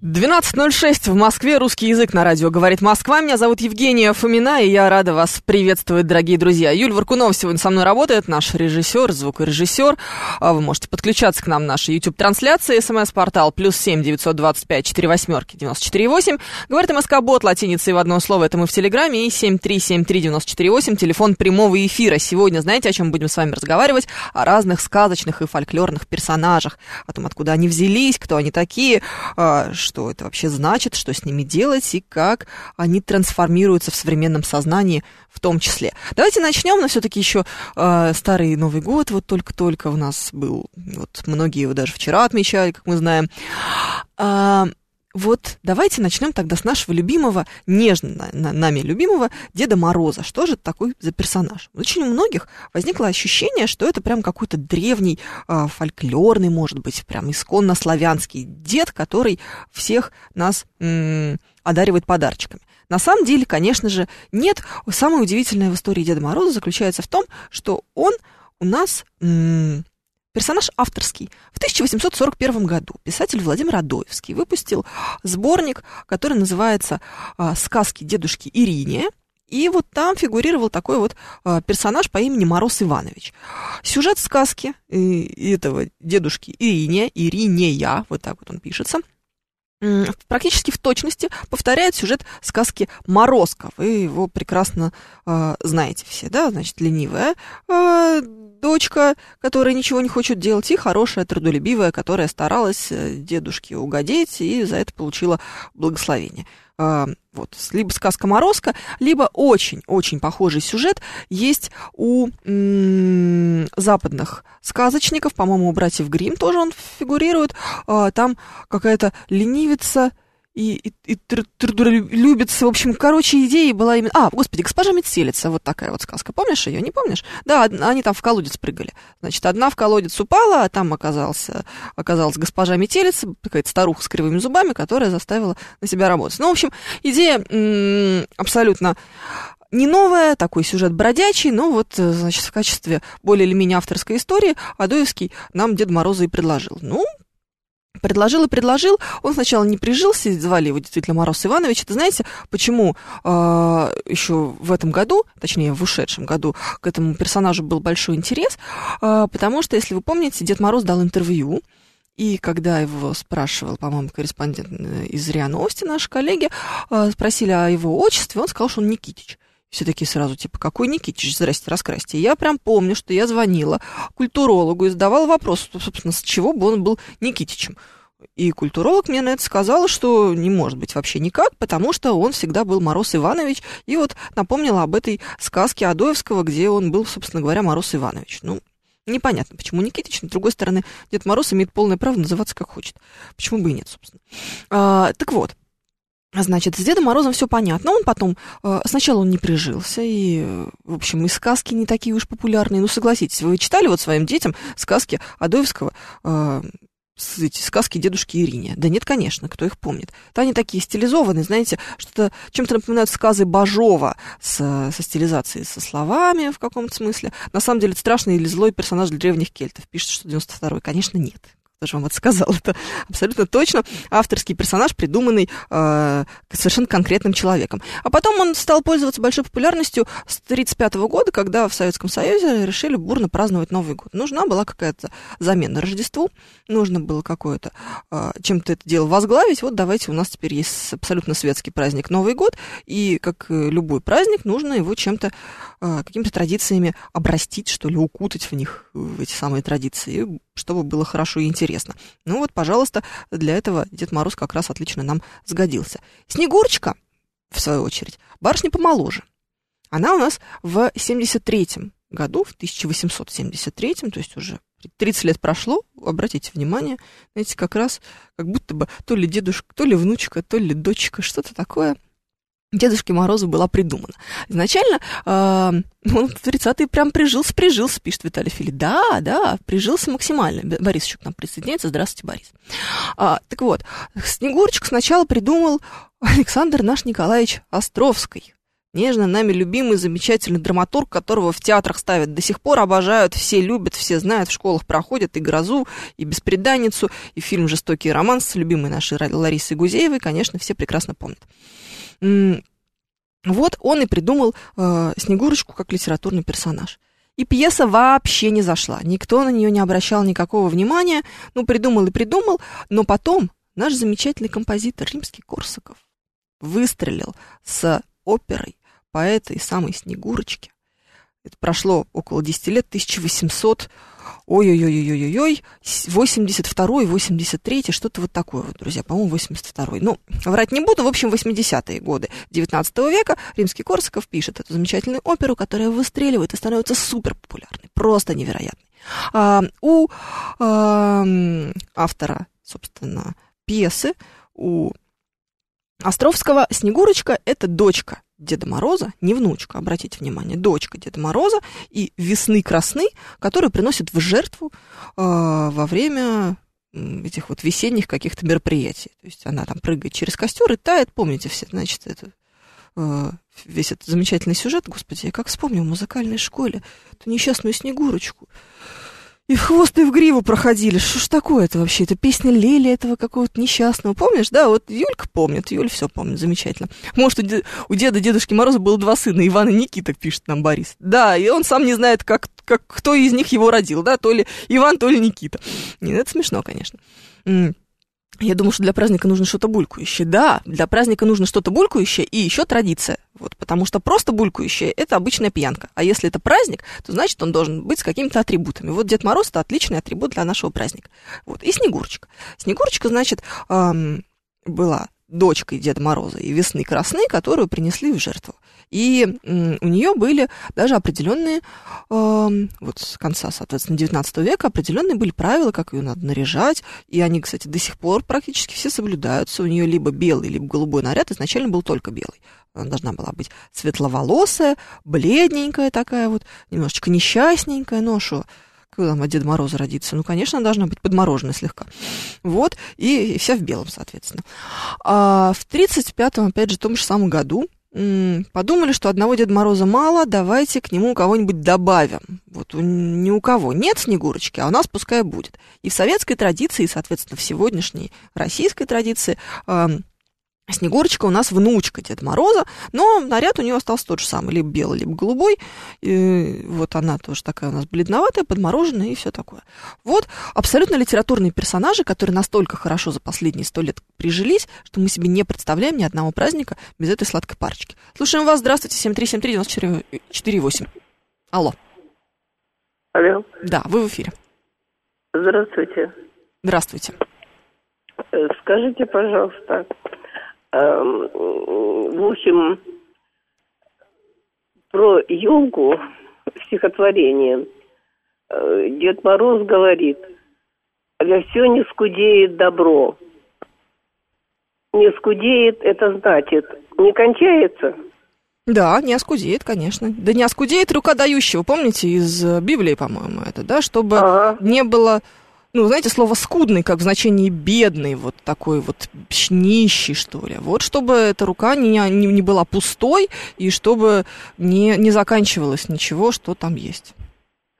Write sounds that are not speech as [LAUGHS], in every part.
12.06 в Москве. Русский язык на радио «Говорит Москва». Меня зовут Евгения Фомина, и я рада вас приветствовать, дорогие друзья. Юль Варкунов сегодня со мной работает, наш режиссер, звукорежиссер. А Вы можете подключаться к нам в нашей YouTube-трансляции. СМС-портал плюс семь девятьсот двадцать пять четыре восьмерки девяносто четыре восемь. Говорит МСК-бот латиницей в одно слово. Это мы в Телеграме. И семь три семь три девяносто четыре восемь. Телефон прямого эфира. Сегодня, знаете, о чем будем с вами разговаривать? О разных сказочных и фольклорных персонажах. О том, откуда они взялись, кто они такие, а, что это вообще значит, что с ними делать и как они трансформируются в современном сознании в том числе. Давайте начнем, но все-таки еще э, старый Новый год вот только-только у нас был, вот многие его даже вчера отмечали, как мы знаем. А, вот давайте начнем тогда с нашего любимого, нежно на- на- нами любимого Деда Мороза. Что же это такой за персонаж? Очень у многих возникло ощущение, что это прям какой-то древний, а, фольклорный, может быть, прям исконно славянский дед, который всех нас м, одаривает подарочками. На самом деле, конечно же, нет. Самое удивительное в истории Деда Мороза заключается в том, что он у нас м, персонаж авторский. В 1841 году писатель Владимир Адоевский выпустил сборник, который называется а, «Сказки дедушки Ирине». И вот там фигурировал такой вот а, персонаж по имени Мороз Иванович. Сюжет сказки э, этого дедушки Ирине, Иринея, вот так вот он пишется, практически в точности повторяет сюжет сказки Морозко. Вы его прекрасно э, знаете все, да? Значит, ленивая э, дочка, которая ничего не хочет делать, и хорошая, трудолюбивая, которая старалась э, дедушке угодить и за это получила благословение. Э, вот, либо сказка Морозко, либо очень-очень похожий сюжет есть у западных сказочников, по-моему, у братьев Грим тоже он фигурирует. А, там какая-то ленивица и, и, и тр- трудолюбица. В общем, короче, идея была именно... А, господи, госпожа Метелица, вот такая вот сказка. Помнишь ее, не помнишь? Да, они там в колодец прыгали. Значит, одна в колодец упала, а там оказался, оказалась госпожа Метелица, какая-то старуха с кривыми зубами, которая заставила на себя работать. Ну, в общем, идея абсолютно не новая, такой сюжет бродячий, но вот, э, значит, в качестве более или менее авторской истории Адоевский нам Дед Мороза и предложил. Ну, Предложил и предложил. Он сначала не прижился, звали его действительно Мороз Иванович. Это знаете, почему э, еще в этом году, точнее, в ушедшем году, к этому персонажу был большой интерес? Э, потому что, если вы помните, Дед Мороз дал интервью, и когда его спрашивал, по-моему, корреспондент э, из РИА Новости, наши коллеги, э, спросили о его отчестве, он сказал, что он Никитич. Все такие сразу, типа, какой Никитич, здрасте, раскрасьте. Я прям помню, что я звонила культурологу и задавала вопрос, собственно, с чего бы он был Никитичем. И культуролог мне на это сказал, что не может быть вообще никак, потому что он всегда был Мороз Иванович. И вот напомнила об этой сказке Адоевского, где он был, собственно говоря, Мороз Иванович. Ну, непонятно, почему Никитич. Но, с другой стороны, Дед Мороз имеет полное право называться как хочет. Почему бы и нет, собственно. А, так вот, Значит, с Дедом Морозом все понятно. Он потом, э, сначала он не прижился, и, в общем, и сказки не такие уж популярные. Ну, согласитесь, вы читали вот своим детям сказки Адоевского, э, эти сказки дедушки Ирине? Да нет, конечно, кто их помнит. Да они такие стилизованные, знаете, что-то чем-то напоминают сказы Бажова с, со стилизацией, со словами в каком-то смысле. На самом деле, страшный или злой персонаж для древних кельтов. Пишет, что 92-й. Конечно, нет. Кто же вам это сказал? [LAUGHS] Это абсолютно точно авторский персонаж, придуманный э, совершенно конкретным человеком. А потом он стал пользоваться большой популярностью с 1935 года, когда в Советском Союзе решили бурно праздновать Новый год. Нужна была какая-то замена Рождеству, нужно было какое-то э, чем-то это дело возглавить. Вот давайте, у нас теперь есть абсолютно светский праздник Новый год, и как любой праздник, нужно его чем-то, какими-то традициями обрастить, что ли, укутать в них, в эти самые традиции, чтобы было хорошо и интересно. Ну вот, пожалуйста, для этого Дед Мороз как раз отлично нам сгодился. Снегурочка, в свою очередь, барышня помоложе. Она у нас в 73-м году, в 1873-м, то есть уже 30 лет прошло, обратите внимание, знаете, как раз как будто бы то ли дедушка, то ли внучка, то ли дочка, что-то такое – Дедушке Морозу была придумана. Изначально э, он в 30-е прям прижился, прижился, пишет Виталий Фили. Да, да, прижился максимально. Борис еще к нам присоединяется. Здравствуйте, Борис. А, так вот, Снегурочку сначала придумал Александр наш Николаевич Островский. Нежно нами любимый, замечательный драматург, которого в театрах ставят до сих пор, обожают, все любят, все знают, в школах проходят и «Грозу», и «Беспреданницу», и фильм «Жестокий роман» с любимой нашей Ларисой Гузеевой, конечно, все прекрасно помнят. Вот он и придумал э, Снегурочку как литературный персонаж. И пьеса вообще не зашла. Никто на нее не обращал никакого внимания. Ну, придумал и придумал. Но потом наш замечательный композитор Римский Корсаков выстрелил с оперой по этой самой Снегурочке. Это прошло около 10 лет, 1800 ой-ой-ой-ой-ой-ой, 82-й, 83-й, что-то вот такое вот, друзья, по-моему, 82-й. Ну, врать не буду, в общем, 80-е годы 19 века Римский Корсаков пишет эту замечательную оперу, которая выстреливает и становится супер популярной, просто невероятной. А, у а, автора, собственно, пьесы, у Островского Снегурочка – это дочка Деда Мороза, не внучка, обратите внимание, дочка Деда Мороза и весны красны, которую приносят в жертву э, во время этих вот весенних каких-то мероприятий. То есть она там прыгает через костер и тает, помните все, значит, это э, весь этот замечательный сюжет, господи, я как вспомню в музыкальной школе, эту несчастную Снегурочку. И в хвост, и в гриву проходили. Что ж такое-то вообще? Это песня Лели этого какого-то несчастного. Помнишь, да? Вот Юлька помнит. Юль все помнит. Замечательно. Может, у, де- у деда Дедушки Мороза было два сына, Иван и Никита, пишет нам Борис. Да, и он сам не знает, как, как, кто из них его родил, да? То ли Иван, то ли Никита. Нет, это смешно, конечно. Я думаю, что для праздника нужно что-то булькающее. Да, для праздника нужно что-то булькающее и еще традиция. Вот, потому что просто булькающее – это обычная пьянка. А если это праздник, то значит, он должен быть с какими-то атрибутами. Вот Дед Мороз – это отличный атрибут для нашего праздника. Вот. И Снегурочка. Снегурочка, значит, эм, была дочкой Деда Мороза и Весны Красны, которую принесли в жертву. И у нее были даже определенные, э, вот с конца, соответственно, 19 века, определенные были правила, как ее надо наряжать. И они, кстати, до сих пор практически все соблюдаются. У нее либо белый, либо голубой наряд. Изначально был только белый. Она должна была быть светловолосая, бледненькая такая вот, немножечко несчастненькая, но что когда там от Деда Мороза родится? Ну, конечно, должна быть подмороженная слегка. Вот, и, и вся в белом, соответственно. А в 35-м, опять же, том же самом году подумали, что одного Деда Мороза мало, давайте к нему кого-нибудь добавим. Вот ни у кого нет Снегурочки, а у нас пускай будет. И в советской традиции, и, соответственно, в сегодняшней российской традиции Снегурочка у нас внучка Деда Мороза, но наряд у нее остался тот же самый, либо белый, либо голубой. И вот она тоже такая у нас бледноватая, подмороженная и все такое. Вот абсолютно литературные персонажи, которые настолько хорошо за последние сто лет прижились, что мы себе не представляем ни одного праздника без этой сладкой парочки. Слушаем вас, здравствуйте, 7373948. Алло. Алло. Да, вы в эфире. Здравствуйте. Здравствуйте. Э, скажите, пожалуйста, в общем, про елку стихотворение э, Дед Мороз говорит, для все не скудеет добро. Не скудеет, это значит, не кончается? Да, не оскудеет, конечно. Да не оскудеет рука дающего, помните, из Библии, по-моему, это, да, чтобы ага. не было ну, знаете, слово «скудный», как в значении «бедный», вот такой вот нищий, что ли. Вот чтобы эта рука не, не, не была пустой и чтобы не, не заканчивалось ничего, что там есть.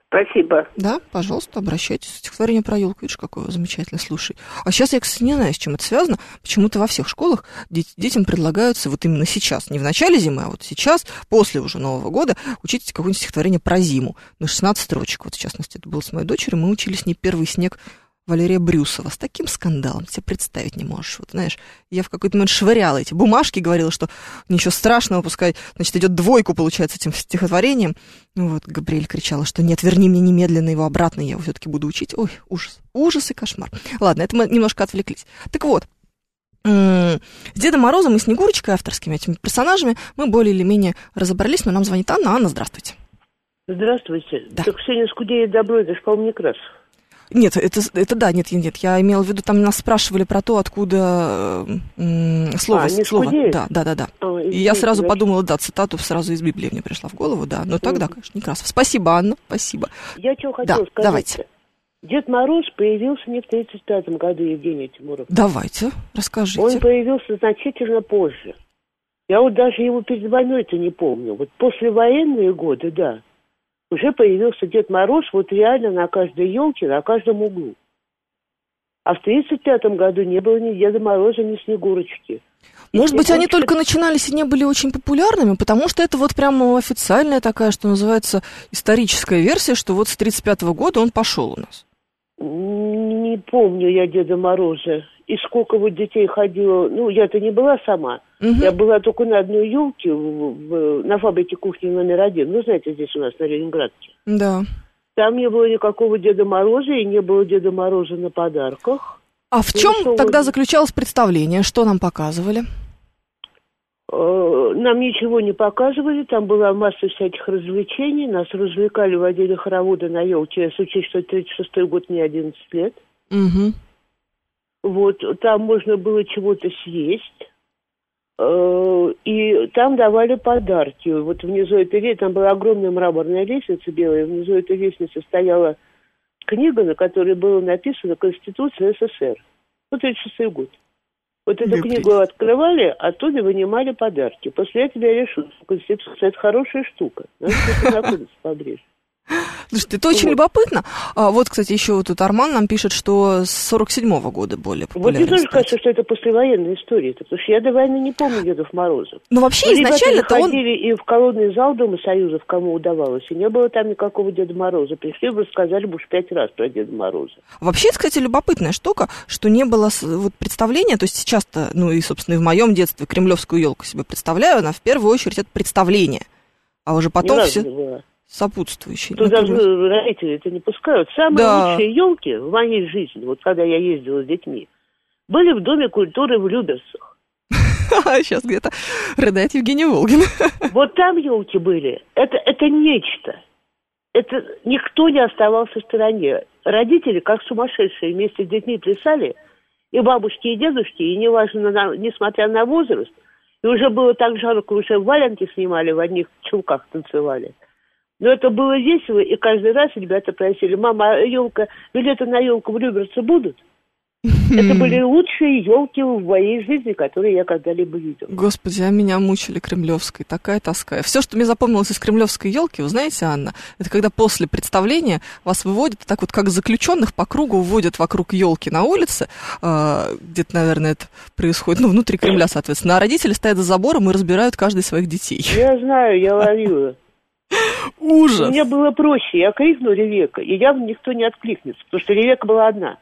Спасибо. Да, пожалуйста, обращайтесь. Стихотворение про елку, видишь, какое замечательное, слушай. А сейчас я, кстати, не знаю, с чем это связано. Почему-то во всех школах детям предлагаются вот именно сейчас, не в начале зимы, а вот сейчас, после уже Нового года, учить какое-нибудь стихотворение про зиму на 16 строчек. Вот, в частности, это было с моей дочерью. Мы учили с ней первый снег Валерия Брюсова с таким скандалом, себе представить не можешь. Вот, знаешь, я в какой-то момент швыряла эти бумажки, говорила, что ничего страшного, пускай, значит, идет двойку, получается, этим стихотворением. Ну вот, Габриэль кричала, что нет, верни мне немедленно его обратно, я его все-таки буду учить. Ой, ужас, ужас и кошмар. Ладно, это мы немножко отвлеклись. Так вот, с Дедом Морозом и Снегурочкой, авторскими этими персонажами, мы более или менее разобрались, но нам звонит Анна. Анна, здравствуйте. Здравствуйте. Да. Так не скудеет добро, это же, по-моему, Некрасов. Нет, это, это да, нет, нет, я имела в виду, там нас спрашивали про то, откуда э, слово, А, слово. Да, да, да, да. А, И я сразу извините, подумала, да, цитату сразу из Библии мне пришла в голову, да. Но тогда, конечно, Некрасов. Спасибо, Анна, спасибо. Я что хотела Да, сказать. давайте. Дед Мороз появился не в 35 году, Евгений Тимуров. Давайте, расскажите. Он появился значительно позже. Я вот даже его перед войной-то не помню. Вот после военные годы, да, уже появился Дед Мороз вот реально на каждой елке, на каждом углу. А в 35 году не было ни Деда Мороза, ни Снегурочки. Может быть, они только начинались и не были очень популярными, потому что это вот прямо официальная такая, что называется, историческая версия, что вот с 35 года он пошел у нас. Не помню я Деда Мороза. И сколько вот детей ходило. Ну, я-то не была сама. Мгм. Я была только на одной елке на фабрике кухни номер один. Ну, знаете, здесь у нас на Ленинградке. Да. Там не было никакого Деда Мороза и не было Деда Мороза на подарках. А в Ну, чем что тогда вы- заключалось представление? Что нам показывали? Э, Нам ничего не показывали, там была масса всяких развлечений. Нас развлекали, водили хороводы на елке. Если учесть, что 36-й год не 11 лет. Угу. Вот, там можно было чего-то съесть. Э, И там давали подарки. Вот внизу этой лестницы, там была огромная мраморная лестница белая, внизу этой лестницы стояла книга, на которой было написано «Конституция СССР». Вот 36 год. Вот эту Да, книгу открывали, оттуда вынимали подарки. После этого я решила, что Конституция – это хорошая штука. Надо [LAUGHS] познакомиться поближе. Слушайте, это очень Вот. любопытно. А вот, кстати, еще вот тут Арман нам пишет, что с 47-го года более Вот мне популярен. тоже кажется, что это послевоенная история, потому что я до войны не помню Дедов Морозов. Но вообще Ну, ребята изначально-то он... и в колонный зал Дома Союзов, кому удавалось, и не было там никакого Деда Мороза. Пришли бы, сказали бы уж пять раз про Деда Мороза. Вообще, кстати, любопытная штука, что не было вот, представления, то есть сейчас-то, ну и, собственно, и в моем детстве кремлевскую елку себе представляю, она в первую очередь это представление, а уже потом все. Сопутствующие. Туда Например. же родители это не пускают. Самые Да. лучшие елки в моей жизни, вот когда я ездила с детьми, были в Доме культуры в Люберцах. [LAUGHS] Сейчас где-то рыдает Евгений Волгин. [LAUGHS] Вот там елки были. Это, это нечто. Это никто не оставался в стороне. Родители, как сумасшедшие, вместе с детьми плясали, и бабушки, и дедушки, и неважно, на- несмотря на возраст, и уже было так жарко, уже валенки снимали, в одних чулках танцевали. Но это было весело, и каждый раз ребята просили, мама, а елка, билеты на елку в Люберце будут? Это [LAUGHS] были лучшие елки в моей жизни, которые я когда-либо видела. Господи, а меня мучили кремлевской, такая тоска. Все, что мне запомнилось из кремлевской елки, вы знаете, Анна, это когда после представления вас выводят, так вот как заключенных по кругу вводят вокруг елки на улице, э, где-то, наверное, это происходит, ну, внутри Кремля, соответственно, а родители стоят за забором и разбирают каждый своих детей. Я знаю, я [LAUGHS] ловила. Ужас! Мне было проще, я крикну Ревека, и явно никто не откликнется, потому что Ревека была одна.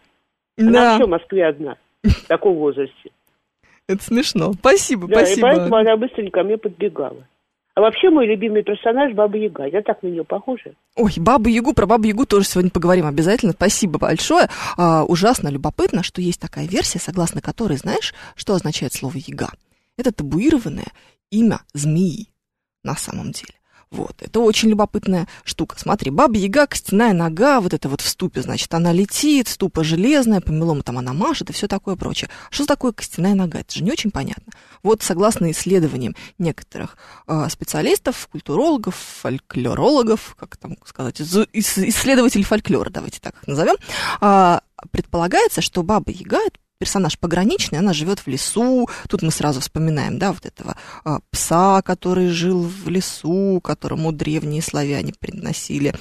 Она Да, вообще в Москве одна, в таком возрасте. это смешно. Спасибо, Да, и спасибо. поэтому она быстренько ко мне подбегала. А вообще мой любимый персонаж Баба Яга. Я так на нее похожа. Ой, Бабу Ягу, про Бабу Ягу тоже сегодня поговорим обязательно. Спасибо большое. А, ужасно любопытно, что есть такая версия, согласно которой, знаешь, что означает слово Яга? Это табуированное имя змеи на самом деле. Вот, это очень любопытная штука. Смотри, Баба Яга, костяная нога, вот это вот в ступе, значит, она летит, ступа железная, по мелому там она машет и все такое прочее. Что такое костяная нога? Это же не очень понятно. Вот, согласно исследованиям некоторых э, специалистов, культурологов, фольклорологов, как там сказать, исследователей фольклора, давайте так их назовем, а, предполагается, что Баба Яга это персонаж пограничный, она живет в лесу. Тут мы сразу вспоминаем, да, вот этого а, пса, который жил в лесу, которому древние славяне приносили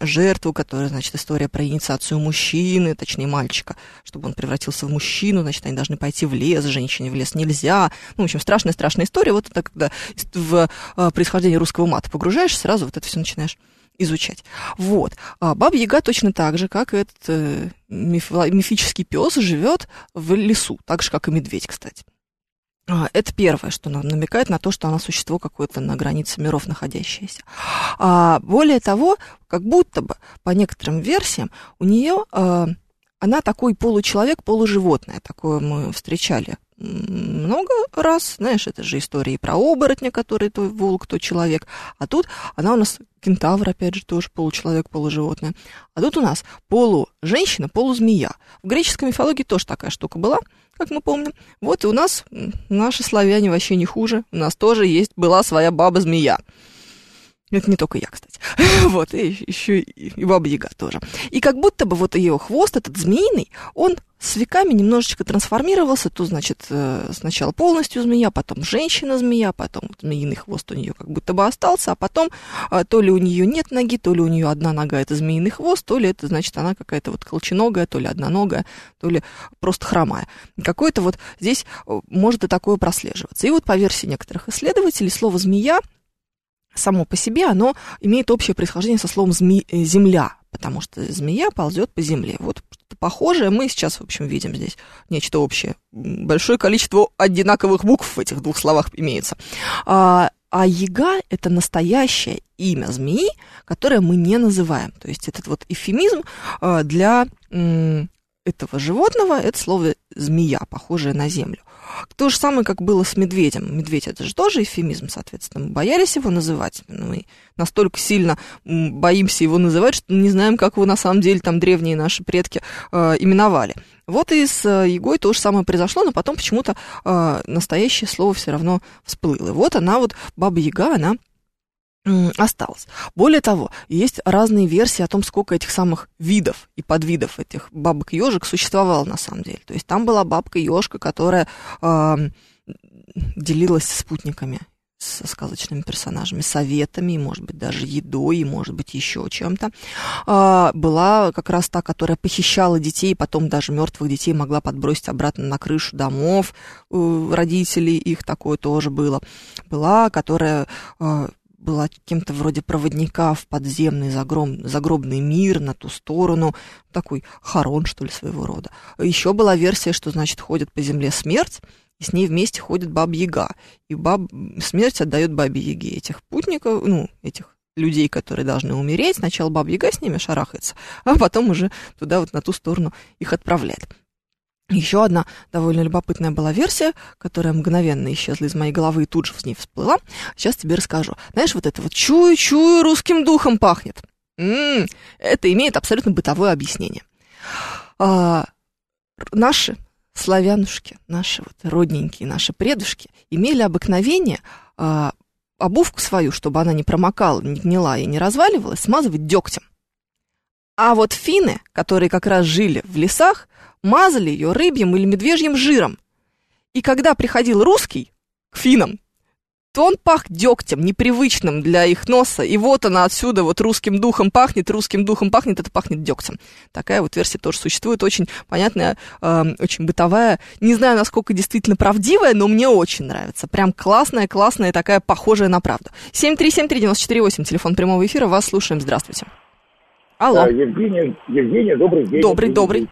жертву, которая, значит, история про инициацию мужчины, точнее мальчика, чтобы он превратился в мужчину, значит, они должны пойти в лес, женщине в лес нельзя. Ну, в общем, страшная-страшная история. Вот это когда в а, происхождение русского мата погружаешься, сразу вот это все начинаешь изучать. Вот. А Баба Яга точно так же, как этот э, миф- мифический пес, живет в лесу, так же, как и медведь, кстати. А, Это первое, что нам намекает на то, что она существо какое-то на границе миров находящееся. А более того, как будто бы по некоторым версиям у нее она такой получеловек, полуживотное, такое мы встречали много раз, знаешь, это же истории про оборотня, который то волк, то человек, а тут она у нас кентавр, опять же, тоже получеловек, полуживотное, а тут у нас полуженщина, полузмея. В греческой мифологии тоже такая штука была, как мы помним. Вот и у нас, наши славяне вообще не хуже, у нас тоже есть, была своя баба-змея. Это не только я, кстати. [LAUGHS] вот, и еще и, Баба Яга тоже. И как будто бы вот ее хвост, этот змеиный, он с веками немножечко трансформировался. То, значит, э, сначала полностью змея, потом женщина-змея, потом змеиный хвост у нее как будто бы остался, а потом э, то ли у нее нет ноги, то ли у нее одна нога это змеиный хвост, то ли это, значит, она какая-то вот колченогая, то ли одноногая, то ли просто хромая. Какое-то вот здесь э, может и такое прослеживаться. И вот по версии некоторых исследователей слово «змея» само по себе, оно имеет общее происхождение со словом. Э, «земля», потому что змея ползет по земле. Вот похожее мы сейчас, в общем, видим здесь нечто общее. Большое количество одинаковых букв в этих двух словах имеется. А, а яга – это настоящее имя змеи, которое мы не называем. То есть этот вот эфемизм а, для этого животного – это слово «змея», похожее на землю. То же самое, как было с медведем. Медведь это же тоже эфемизм, соответственно. Мы боялись его называть. Мы настолько сильно боимся его называть, что не знаем, как его на самом деле там древние наши предки э, именовали. Вот и с э, Егой то же самое произошло, но потом почему-то э, настоящее слово все равно всплыло. И вот она вот, Баба Яга, она осталось. Более того, есть разные версии о том, сколько этих самых видов и подвидов этих бабок ежек существовало на самом деле. То есть там была бабка ежка, которая э, делилась спутниками со сказочными персонажами, советами, может быть, даже едой, может быть, еще чем-то. А, была как раз та, которая похищала детей, потом даже мертвых детей могла подбросить обратно на крышу домов родителей, их такое тоже было. Была, которая а, была кем-то вроде проводника в подземный загроб, загробный мир на ту сторону, такой хорон, что ли, своего рода. Еще была версия, что, значит, ходит по земле смерть, и с ней вместе ходит баб-яга. И баб... смерть отдает бабе-яге этих путников, ну, этих людей, которые должны умереть. Сначала баб-яга с ними шарахается, а потом уже туда вот на ту сторону их отправляет. Еще одна довольно любопытная была версия, которая мгновенно исчезла из моей головы и тут же с ней всплыла. Сейчас тебе расскажу. Знаешь, вот это вот «чую-чую, русским духом пахнет». М-м, это имеет абсолютно бытовое объяснение. А, наши славянушки, наши вот родненькие, наши предушки имели обыкновение а, обувку свою, чтобы она не промокала, не гнила и не разваливалась, смазывать дегтем. А вот финны, которые как раз жили в лесах, мазали ее рыбьим или медвежьим жиром. И когда приходил русский к финам, то он пах дегтем, непривычным для их носа. И вот она отсюда вот русским духом пахнет, русским духом пахнет, это пахнет дегтем. Такая вот версия тоже существует, очень понятная, э, очень бытовая. Не знаю, насколько действительно правдивая, но мне очень нравится. Прям классная, классная, такая похожая на правду. 7373948, телефон прямого эфира, вас слушаем, здравствуйте. Алло. Да, Евгения, Евгения, добрый день. Добрый, добрый.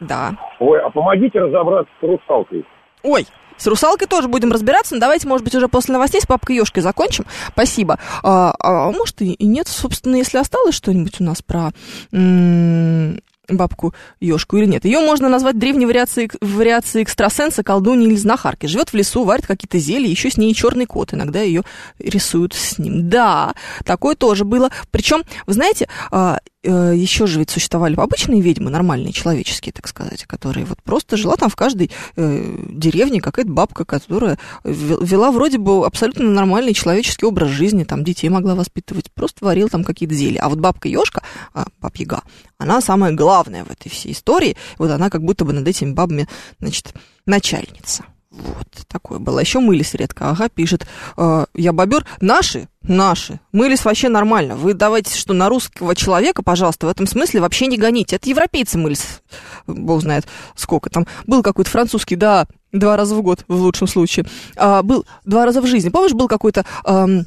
Да. Ой, а помогите разобраться с русалкой. Ой, с русалкой тоже будем разбираться, но давайте, может быть, уже после новостей с папкой Ёшкой закончим. Спасибо. А, а может, и, и нет, собственно, если осталось что-нибудь у нас про м- бабку Ёшку или нет. Ее можно назвать древней вариацией, вариацией экстрасенса, колдуньи или знахарки. Живет в лесу, варит какие-то зелья, еще с ней черный кот. Иногда ее рисуют с ним. Да, такое тоже было. Причем, вы знаете, а, э, еще же ведь существовали обычные ведьмы, нормальные, человеческие, так сказать, которые вот просто жила там в каждой э, деревне какая-то бабка, которая вела вроде бы абсолютно нормальный человеческий образ жизни, там детей могла воспитывать, просто варила там какие-то зелья. А вот бабка Ёшка, а, баб Яга, она самая главная в этой всей истории. Вот она как будто бы над этими бабами, значит, начальница. Вот, такое было. Еще мылись редко. Ага, пишет. Э, я бобер. Наши, наши, мылись вообще нормально. Вы давайте, что на русского человека, пожалуйста, в этом смысле вообще не гоните. Это европейцы мылись, бог знает сколько. Там был какой-то французский, да, два раза в год, в лучшем случае. А, был два раза в жизни. Помнишь, был какой-то... Эм,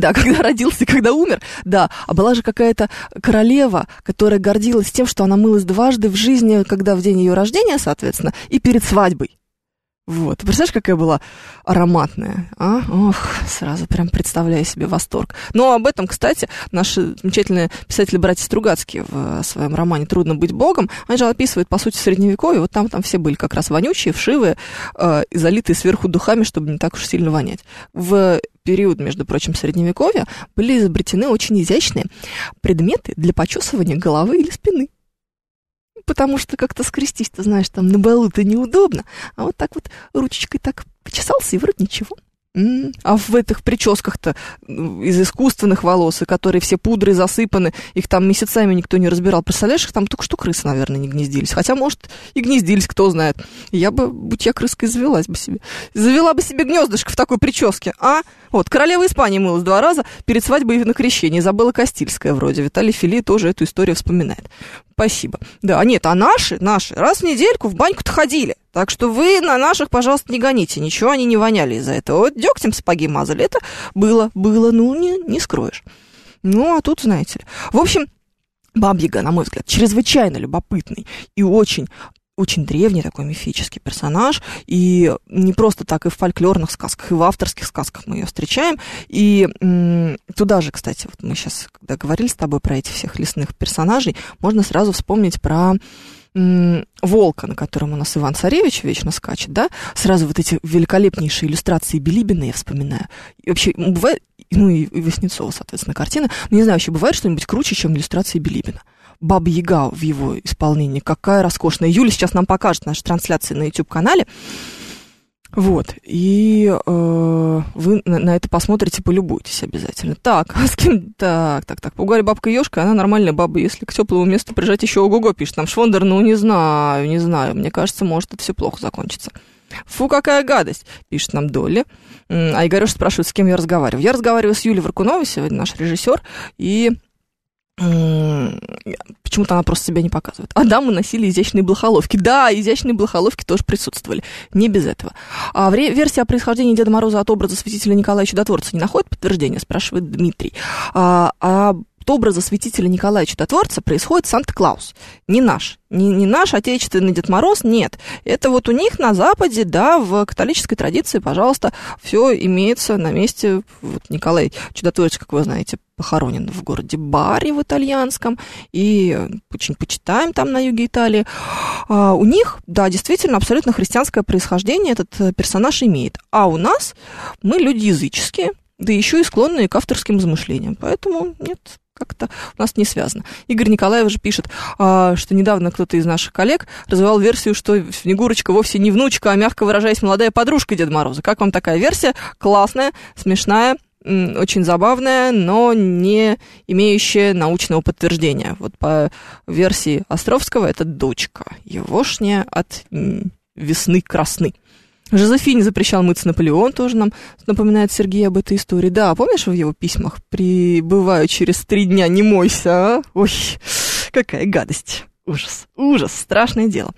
да, [LAUGHS] когда родился, когда умер, да. А была же какая-то королева, которая гордилась тем, что она мылась дважды в жизни, когда в день ее рождения, соответственно, и перед свадьбой. Вот. Представляешь, какая была ароматная, а? Ох, сразу прям представляю себе восторг. Но об этом, кстати, наши замечательные писатели братья Стругацкие в своем романе «Трудно быть богом», они же описывают, по сути, средневековье, вот там, там все были как раз вонючие, вшивые э, и залитые сверху духами, чтобы не так уж сильно вонять. В период, между прочим, средневековья были изобретены очень изящные предметы для почесывания головы или спины потому что как-то скрестись, ты знаешь, там на балу-то неудобно, а вот так вот ручечкой так почесался, и вроде ничего. А в этих прическах-то из искусственных волос, и которые все пудры засыпаны, их там месяцами никто не разбирал. Представляешь, их там только что крысы, наверное, не гнездились. Хотя, может, и гнездились, кто знает. Я бы, будь я крыской, завелась бы себе. Завела бы себе гнездышко в такой прическе, а? Вот, королева Испании мылась два раза перед свадьбой и на крещение. Забыла Кастильская вроде. Виталий Фили тоже эту историю вспоминает. Спасибо. Да, нет, а наши, наши, раз в недельку в баньку-то ходили. Так что вы на наших, пожалуйста, не гоните. Ничего они не воняли из-за этого. Вот дегтем сапоги мазали. Это было, было, ну, не, не скроешь. Ну, а тут, знаете ли. В общем, Бабьяга, на мой взгляд, чрезвычайно любопытный и очень очень древний такой мифический персонаж, и не просто так и в фольклорных сказках, и в авторских сказках мы ее встречаем. И туда же, кстати, вот мы сейчас, когда говорили с тобой про этих всех лесных персонажей, можно сразу вспомнить про волка, на котором у нас Иван Царевич вечно скачет, да, сразу вот эти великолепнейшие иллюстрации Билибина я вспоминаю. И вообще, бывает, ну и, Васнецова, соответственно, картина, но не знаю, вообще бывает что-нибудь круче, чем иллюстрации Билибина. Баба Яга в его исполнении. Какая роскошная. Юля сейчас нам покажет наши трансляции на YouTube-канале. Вот, и э, вы на, на это посмотрите, полюбуйтесь обязательно. Так, а с кем? Так, так, так. Пугали бабка Ёшка, она нормальная баба. Если к теплому месту прижать еще ого-го, пишет нам Швондер. Ну, не знаю, не знаю. Мне кажется, может, это все плохо закончится. Фу, какая гадость, пишет нам Долли. А Игорёш спрашивает, с кем я разговариваю. Я разговариваю с Юлией Варкуновой, сегодня наш режиссер, и Почему-то она просто себя не показывает. А да, мы носили изящные блохоловки. Да, изящные блохоловки тоже присутствовали. Не без этого. А в версии о происхождении Деда Мороза от образа святителя Николая Чудотворца не находит подтверждения, спрашивает Дмитрий. А, а от образа святителя Николая Чудотворца происходит Санта-Клаус. Не наш. Не, не наш отечественный Дед Мороз, нет. Это вот у них на Западе, да, в католической традиции, пожалуйста, все имеется на месте. Вот Николай Чудотворец, как вы знаете, похоронен в городе Бари в итальянском, и очень почитаем там на юге Италии. А у них, да, действительно, абсолютно христианское происхождение этот персонаж имеет. А у нас мы люди языческие, да еще и склонные к авторским замышлениям. Поэтому нет, как-то у нас не связано. Игорь Николаев же пишет, а, что недавно кто-то из наших коллег развивал версию, что Снегурочка вовсе не внучка, а, мягко выражаясь, молодая подружка Деда Мороза. Как вам такая версия? Классная, смешная, очень забавная, но не имеющая научного подтверждения. Вот по версии Островского это дочка, егошняя от весны красны. Жозефине запрещал мыться Наполеон, тоже нам напоминает Сергей об этой истории. Да, помнишь в его письмах? Прибываю через три дня, не мойся, а? Ой, какая гадость. Ужас, ужас, страшное дело.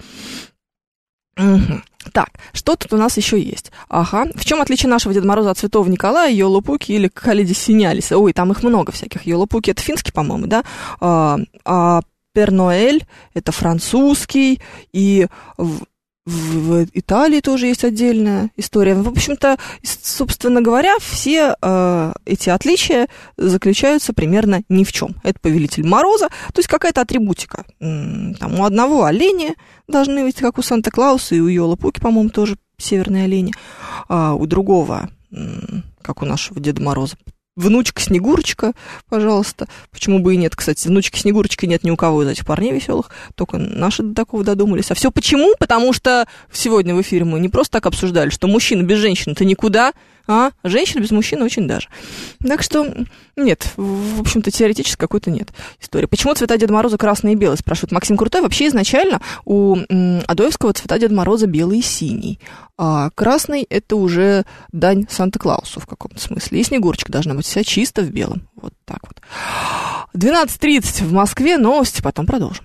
Угу. Так, что тут у нас еще есть? Ага. В чем отличие нашего Деда Мороза от Святого Николая, Йолопуки или Калиди Синялиса? Ой, там их много всяких. Йолопуки это финский, по-моему, да? А, а Перноэль это французский, и в Италии тоже есть отдельная история. В общем-то, собственно говоря, все э, эти отличия заключаются примерно ни в чем. Это повелитель Мороза, то есть какая-то атрибутика. Там у одного олени должны быть, как у Санта-Клауса, и у Йола Пуки, по-моему, тоже северные олени. А у другого, как у нашего Деда Мороза, внучка Снегурочка, пожалуйста. Почему бы и нет, кстати, внучки Снегурочки нет ни у кого из этих парней веселых, только наши до такого додумались. А все почему? Потому что сегодня в эфире мы не просто так обсуждали, что мужчина без женщины-то никуда, а женщина без мужчины очень даже. Так что нет, в общем-то, теоретически какой-то нет истории. Почему цвета Деда Мороза красный и белый, спрашивает Максим Крутой. Вообще изначально у Адоевского цвета Деда Мороза белый и синий. А красный – это уже дань Санта-Клаусу в каком-то смысле. И Снегурочка должна быть вся чисто в белом. Вот так вот. 12.30 в Москве. Новости, потом продолжим.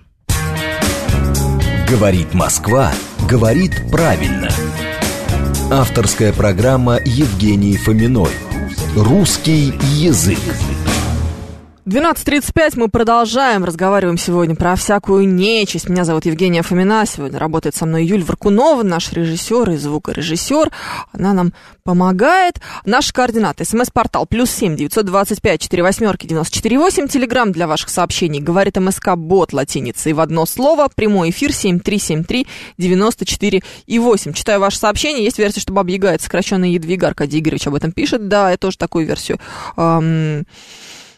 Говорит Москва, говорит правильно. Авторская программа Евгении Фоминой. «Русский язык». 12.35 мы продолжаем, разговариваем сегодня про всякую нечисть. Меня зовут Евгения Фомина, сегодня работает со мной Юль Варкунова, наш режиссер и звукорежиссер. Она нам помогает. Наши координаты. СМС-портал плюс семь девятьсот двадцать пять четыре восьмерки девяносто четыре восемь. Телеграмм для ваших сообщений. Говорит МСК Бот латиницей в одно слово. Прямой эфир семь три семь три девяносто четыре и восемь. Читаю ваши сообщения. Есть версия, что Баба Яга это сокращенная Едвига. Об этом пишет. Да, я тоже такую версию эм,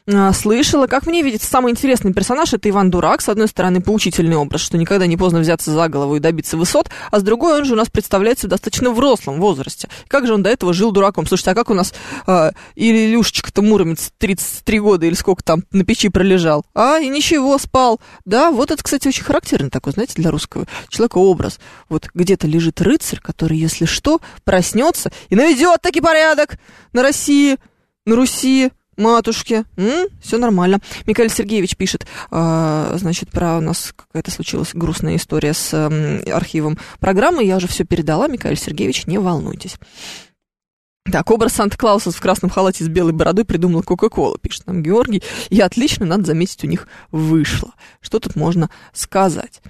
слышала. Как мне видится, самый интересный персонаж это Иван Дурак. С одной стороны, поучительный образ, что никогда не поздно взяться за голову и добиться высот, а с другой, он же у нас представляется в достаточно взрослом возрасте. Как же он до этого жил дураком? Слушайте, а как у нас э, Илюшечка-то Муромец 33 года или сколько там на печи пролежал? А, и ничего, спал. Да, вот это, кстати, очень характерный такой, знаете, для русского человека образ. Вот где-то лежит рыцарь, который, если что, проснется и наведет таки порядок на России, на Руси, матушке, все нормально. Михаил Сергеевич пишет, э, значит, про у нас какая-то случилась грустная история с архивом программы. Я уже все передала, Михаил Сергеевич, не волнуйтесь. Так, образ Санта-Клауса в красном халате с белой бородой придумала Кока-Кола, пишет нам Георгий. И отлично, надо заметить, у них вышло. Что тут можно сказать?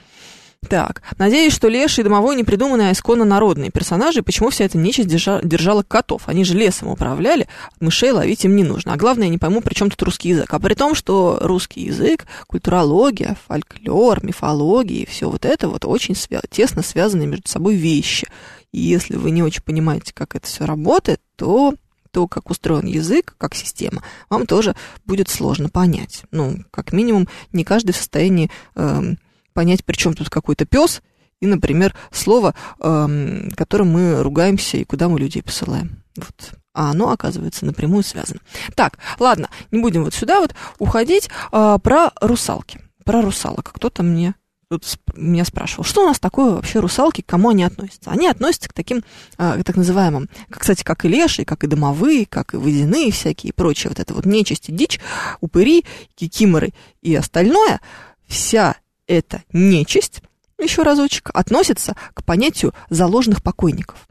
Так, надеюсь, что Леша и Домовой не придуманные, а исконно народные персонажи. Почему вся эта нечисть держа, держала котов? Они же лесом управляли, мышей ловить им не нужно. А главное, я не пойму, при чем тут русский язык. А при том, что русский язык, культурология, фольклор, мифология и все вот это вот очень свя- тесно связаны между собой вещи. И если вы не очень понимаете, как это все работает, то то, как устроен язык, как система, вам тоже будет сложно понять. Ну, как минимум, не каждый в состоянии э, понять, при чем тут какой-то пес и, например, слово, э, которым мы ругаемся и куда мы людей посылаем. Вот. А оно, оказывается, напрямую связано. Так, ладно, не будем вот сюда вот уходить. Э, про русалки. Про русалок. Кто-то мне тут меня спрашивал, что у нас такое вообще русалки, к кому они относятся? Они относятся к таким, э, так называемым, кстати, как и леши, как и домовые, как и водяные всякие и прочие, вот это вот нечисти, дичь, упыри, кикиморы и остальное, вся эта нечисть, еще разочек, относится к понятию заложенных покойников.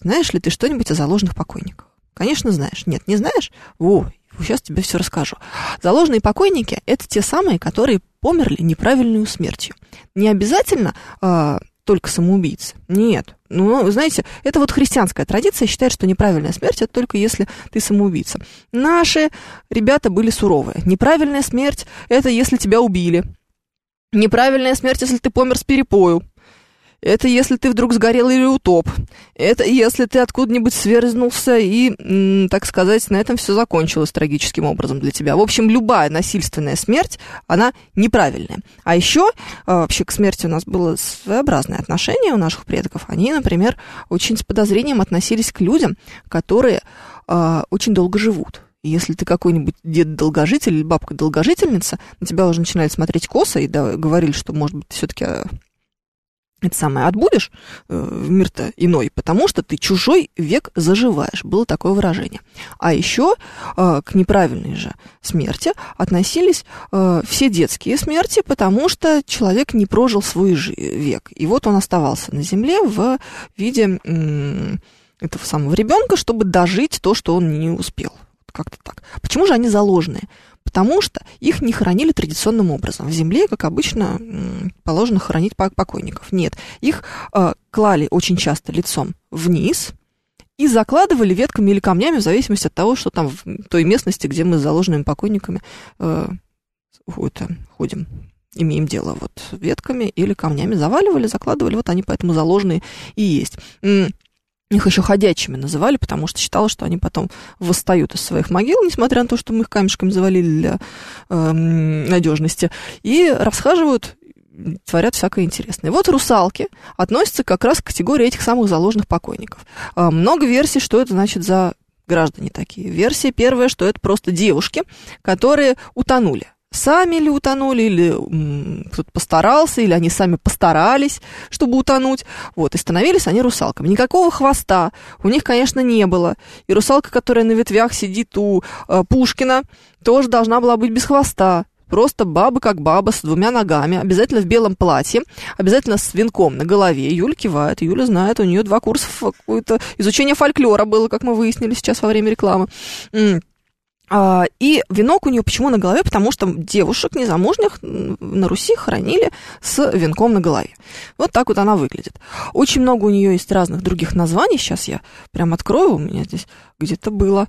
Знаешь ли ты что-нибудь о заложенных покойниках? Конечно, знаешь. Нет, не знаешь? Во, сейчас тебе все расскажу. Заложенные покойники – это те самые, которые померли неправильной смертью. Не обязательно э, только самоубийцы. Нет. Ну, знаете, это вот христианская традиция считает, что неправильная смерть это только если ты самоубийца. Наши ребята были суровые. Неправильная смерть это если тебя убили. Неправильная смерть, если ты помер с перепою. Это если ты вдруг сгорел или утоп. Это если ты откуда-нибудь сверзнулся и, так сказать, на этом все закончилось трагическим образом для тебя. В общем, любая насильственная смерть, она неправильная. А еще а, вообще к смерти у нас было своеобразное отношение у наших предков. Они, например, очень с подозрением относились к людям, которые э, очень долго живут если ты какой-нибудь дед-долгожитель или бабка-долгожительница, на тебя уже начинали смотреть косо и да, говорили, что, может быть, все-таки а, это самое отбудешь э, в мир-то иной, потому что ты чужой век заживаешь. Было такое выражение. А еще э, к неправильной же смерти относились э, все детские смерти, потому что человек не прожил свой век. И вот он оставался на земле в виде этого самого ребенка, чтобы дожить то, что он не успел как-то так. Почему же они заложенные? Потому что их не хоронили традиционным образом. В земле, как обычно, положено хоронить покойников. Нет, их э, клали очень часто лицом вниз и закладывали ветками или камнями в зависимости от того, что там в той местности, где мы с заложенными покойниками э, это, ходим имеем дело вот ветками или камнями заваливали, закладывали, вот они поэтому заложенные и есть. Их еще ходячими называли, потому что считалось, что они потом восстают из своих могил, несмотря на то, что мы их камешками завалили для э, надежности, и расхаживают, творят всякое интересное. Вот русалки относятся как раз к категории этих самых заложенных покойников. Э, много версий, что это значит за граждане такие. Версия первая, что это просто девушки, которые утонули сами ли утонули, или кто-то постарался, или они сами постарались, чтобы утонуть. Вот, и становились они русалками. Никакого хвоста у них, конечно, не было. И русалка, которая на ветвях сидит у э, Пушкина, тоже должна была быть без хвоста. Просто баба как баба с двумя ногами, обязательно в белом платье, обязательно с венком на голове. Юля кивает, Юля знает, у нее два курса какое-то изучение фольклора было, как мы выяснили сейчас во время рекламы. А, и венок у нее почему на голове? Потому что девушек незамужних на Руси хоронили с венком на голове. Вот так вот она выглядит. Очень много у нее есть разных других названий. Сейчас я прям открою. У меня здесь где-то было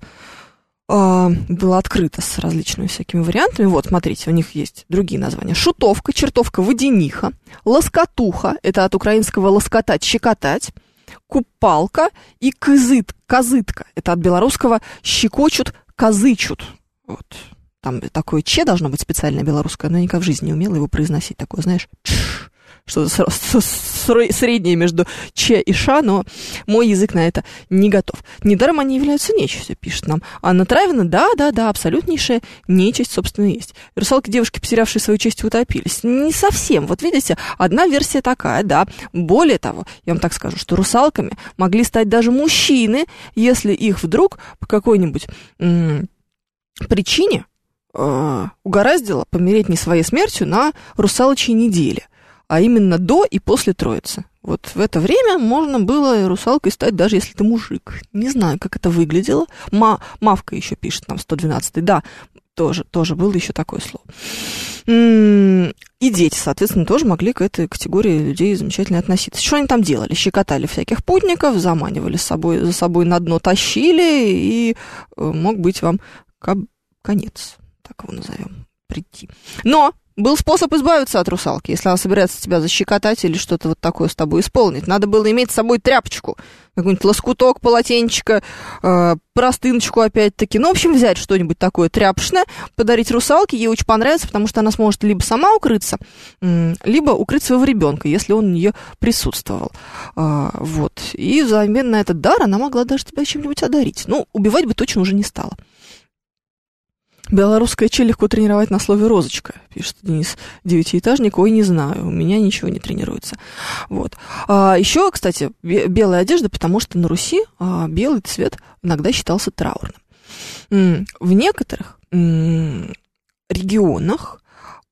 а, было открыто с различными всякими вариантами. Вот, смотрите, у них есть другие названия. Шутовка, чертовка, водяниха, лоскотуха, это от украинского лоскотать, щекотать, купалка и кызыт, козытка, это от белорусского щекочут, козычут. Вот. Там такое че должно быть специальное белорусское, но я никак в жизни не умела его произносить. Такое, знаешь, чш, что-то среднее между че и ша, но мой язык на это не готов. Недаром они являются нечистью, пишет нам. Анна Травина, да, да, да, абсолютнейшая нечисть, собственно, есть. Русалки девушки, потерявшие свою честь, утопились. Не совсем. Вот видите, одна версия такая, да. Более того, я вам так скажу, что русалками могли стать даже мужчины, если их вдруг по какой-нибудь причине э, угораздило помереть не своей смертью на русалочьей неделе – а именно до и после Троицы. Вот в это время можно было русалкой стать, даже если ты мужик. Не знаю, как это выглядело. Ма, Мавка еще пишет там 112 да, тоже, тоже было еще такое слово. И дети, соответственно, тоже могли к этой категории людей замечательно относиться. Что они там делали? Щекотали всяких путников, заманивали с собой, за собой на дно, тащили, и э, мог быть вам конец, так его назовем, прийти. Но был способ избавиться от русалки, если она собирается тебя защекотать или что-то вот такое с тобой исполнить. Надо было иметь с собой тряпочку, какой-нибудь лоскуток, полотенчика, э, простыночку опять-таки. Ну, в общем, взять что-нибудь такое тряпочное, подарить русалке, ей очень понравится, потому что она сможет либо сама укрыться, либо укрыть своего ребенка, если он у нее присутствовал. Э, вот. И взамен на этот дар она могла даже тебя чем-нибудь одарить. Ну, убивать бы точно уже не стала. Белорусское че легко тренировать на слове розочка, пишет Денис Девятиэтажник. Ой, не знаю, у меня ничего не тренируется. Вот. А, еще, кстати, белая одежда, потому что на Руси а, белый цвет иногда считался траурным. В некоторых регионах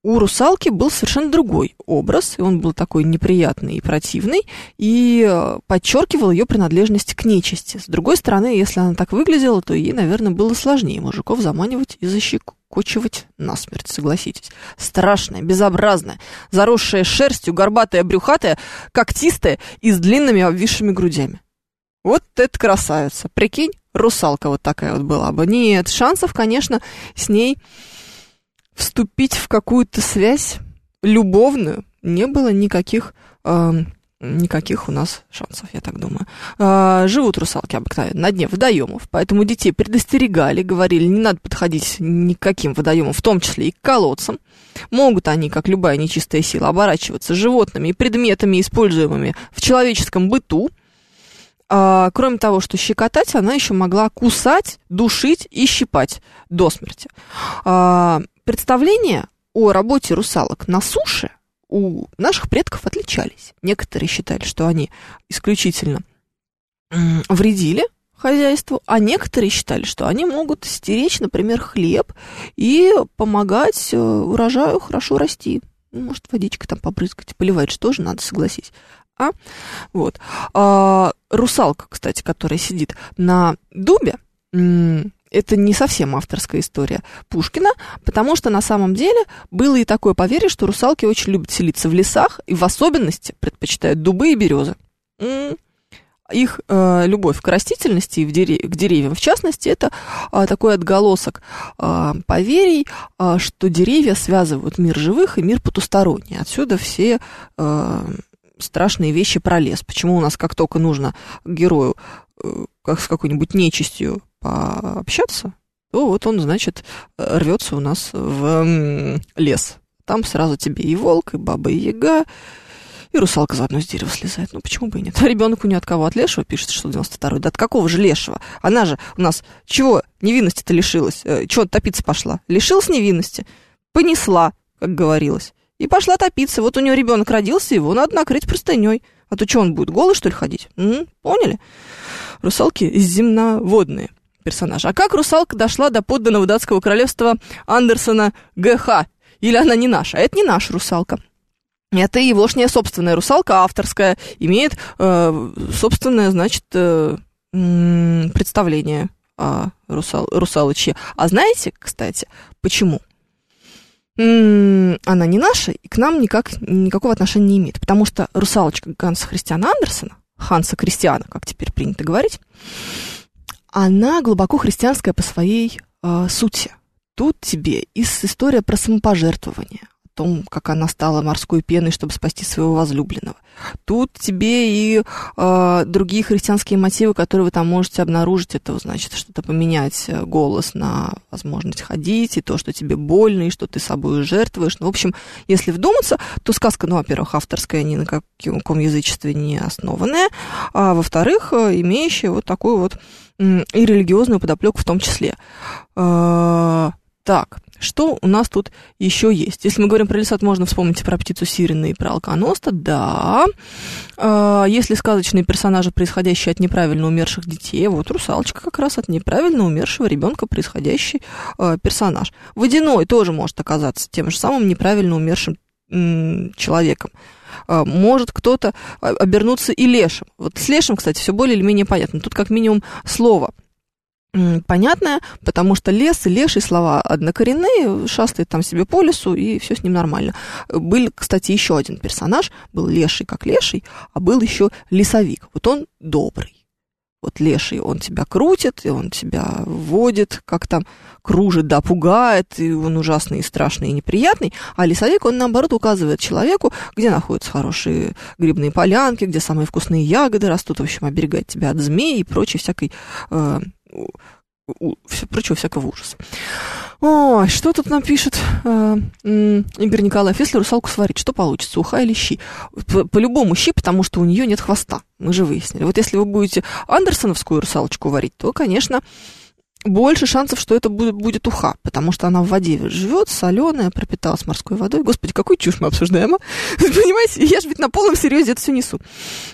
у русалки был совершенно другой образ, и он был такой неприятный и противный, и э, подчеркивал ее принадлежность к нечисти. С другой стороны, если она так выглядела, то ей, наверное, было сложнее мужиков заманивать и защекочивать насмерть, согласитесь. Страшная, безобразная, заросшая шерстью, горбатая, брюхатая, когтистая и с длинными обвисшими грудями. Вот это красавица. Прикинь, русалка вот такая вот была бы. Нет, шансов, конечно, с ней вступить в какую-то связь любовную не было никаких, э, никаких у нас шансов, я так думаю. Э, живут русалки обыкновенно на дне водоемов, поэтому детей предостерегали, говорили, не надо подходить ни к каким водоемам, в том числе и к колодцам. Могут они, как любая нечистая сила, оборачиваться животными и предметами, используемыми в человеческом быту, а, кроме того, что щекотать, она еще могла кусать, душить и щипать до смерти. А, представления о работе русалок на суше у наших предков отличались. Некоторые считали, что они исключительно вредили хозяйству, а некоторые считали, что они могут стеречь, например, хлеб и помогать э, урожаю хорошо расти. Ну, может, водичкой там побрызгать, поливать что же надо, согласись. А? Вот. А, русалка, кстати, которая сидит на дубе, это не совсем авторская история Пушкина, потому что на самом деле было и такое поверье, что русалки очень любят селиться в лесах, и в особенности предпочитают дубы и березы. Их э, любовь к растительности и в дерев- к деревьям, в частности, это э, такой отголосок э, поверий, э, что деревья связывают мир живых и мир потусторонний. Отсюда все э, страшные вещи про лес. Почему у нас, как только нужно герою э, как с какой-нибудь нечистью пообщаться, то вот он, значит, рвется у нас в лес. Там сразу тебе и волк, и баба, и яга, и русалка заодно с дерева слезает. Ну, почему бы и нет? [LAUGHS] Ребенок у нее от кого? От лешего пишет, что 92-й. Да от какого же лешего? Она же у нас чего невинности-то лишилась? Э, чего топиться пошла? Лишилась невинности? Понесла, как говорилось. И пошла топиться. Вот у нее ребенок родился, его надо накрыть простыней. А то что он будет, голый, что ли, ходить? М-м, поняли? Русалки земноводные персонажи. А как русалка дошла до подданного датского королевства Андерсона ГХ? Или она не наша? А это не наша русалка. Это егошняя собственная русалка, авторская, имеет э, собственное, значит, э, представление а, русал, русалочья. А знаете, кстати, почему? Она не наша и к нам никак, никакого отношения не имеет. Потому что русалочка Ганса Христиана Андерсона, Ханса Кристиана, как теперь принято говорить, она глубоко христианская по своей э, сути. Тут тебе из история про самопожертвование, том, как она стала морской пеной, чтобы спасти своего возлюбленного. Тут тебе и э, другие христианские мотивы, которые вы там можете обнаружить. Это значит что-то поменять э, голос на возможность ходить, и то, что тебе больно, и что ты собой жертвуешь. Ну, в общем, если вдуматься, то сказка, ну, во-первых, авторская, ни на каком язычестве не основанная, а во-вторых, э, имеющая вот такую вот и религиозную подоплеку в том числе. Э, Так, что у нас тут еще есть? Если мы говорим про лесот, можно вспомнить про птицу Сирена и про алконоста, да. Э, Если сказочные персонажи, происходящие от неправильно умерших детей, вот русалочка как раз от неправильно умершего ребенка происходящий э, персонаж. Водяной тоже может оказаться тем же самым неправильно умершим человеком. Э, Может кто-то обернуться и лешим. Вот с лешим, кстати, все более или менее понятно. Тут как минимум слово понятное, потому что лес и леший слова однокоренные, шастает там себе по лесу, и все с ним нормально. Был, кстати, еще один персонаж, был леший как леший, а был еще лесовик. Вот он добрый. Вот леший, он тебя крутит, и он тебя водит, как там кружит, да, пугает, и он ужасный, и страшный, и неприятный. А лесовик, он, наоборот, указывает человеку, где находятся хорошие грибные полянки, где самые вкусные ягоды растут, в общем, оберегает тебя от змей и прочей всякой э, все, прочего всякого ужаса. Ой, что тут нам пишет э, Игорь Николаев? Если русалку сварить, что получится, уха или щи? По- По-любому щи, потому что у нее нет хвоста. Мы же выяснили. Вот если вы будете андерсоновскую русалочку варить, то, конечно, больше шансов, что это будет, будет уха, потому что она в воде живет, соленая, пропиталась морской водой. Господи, какую чушь мы обсуждаем, а? [LAUGHS] Понимаете, я же ведь на полном серьезе это все несу.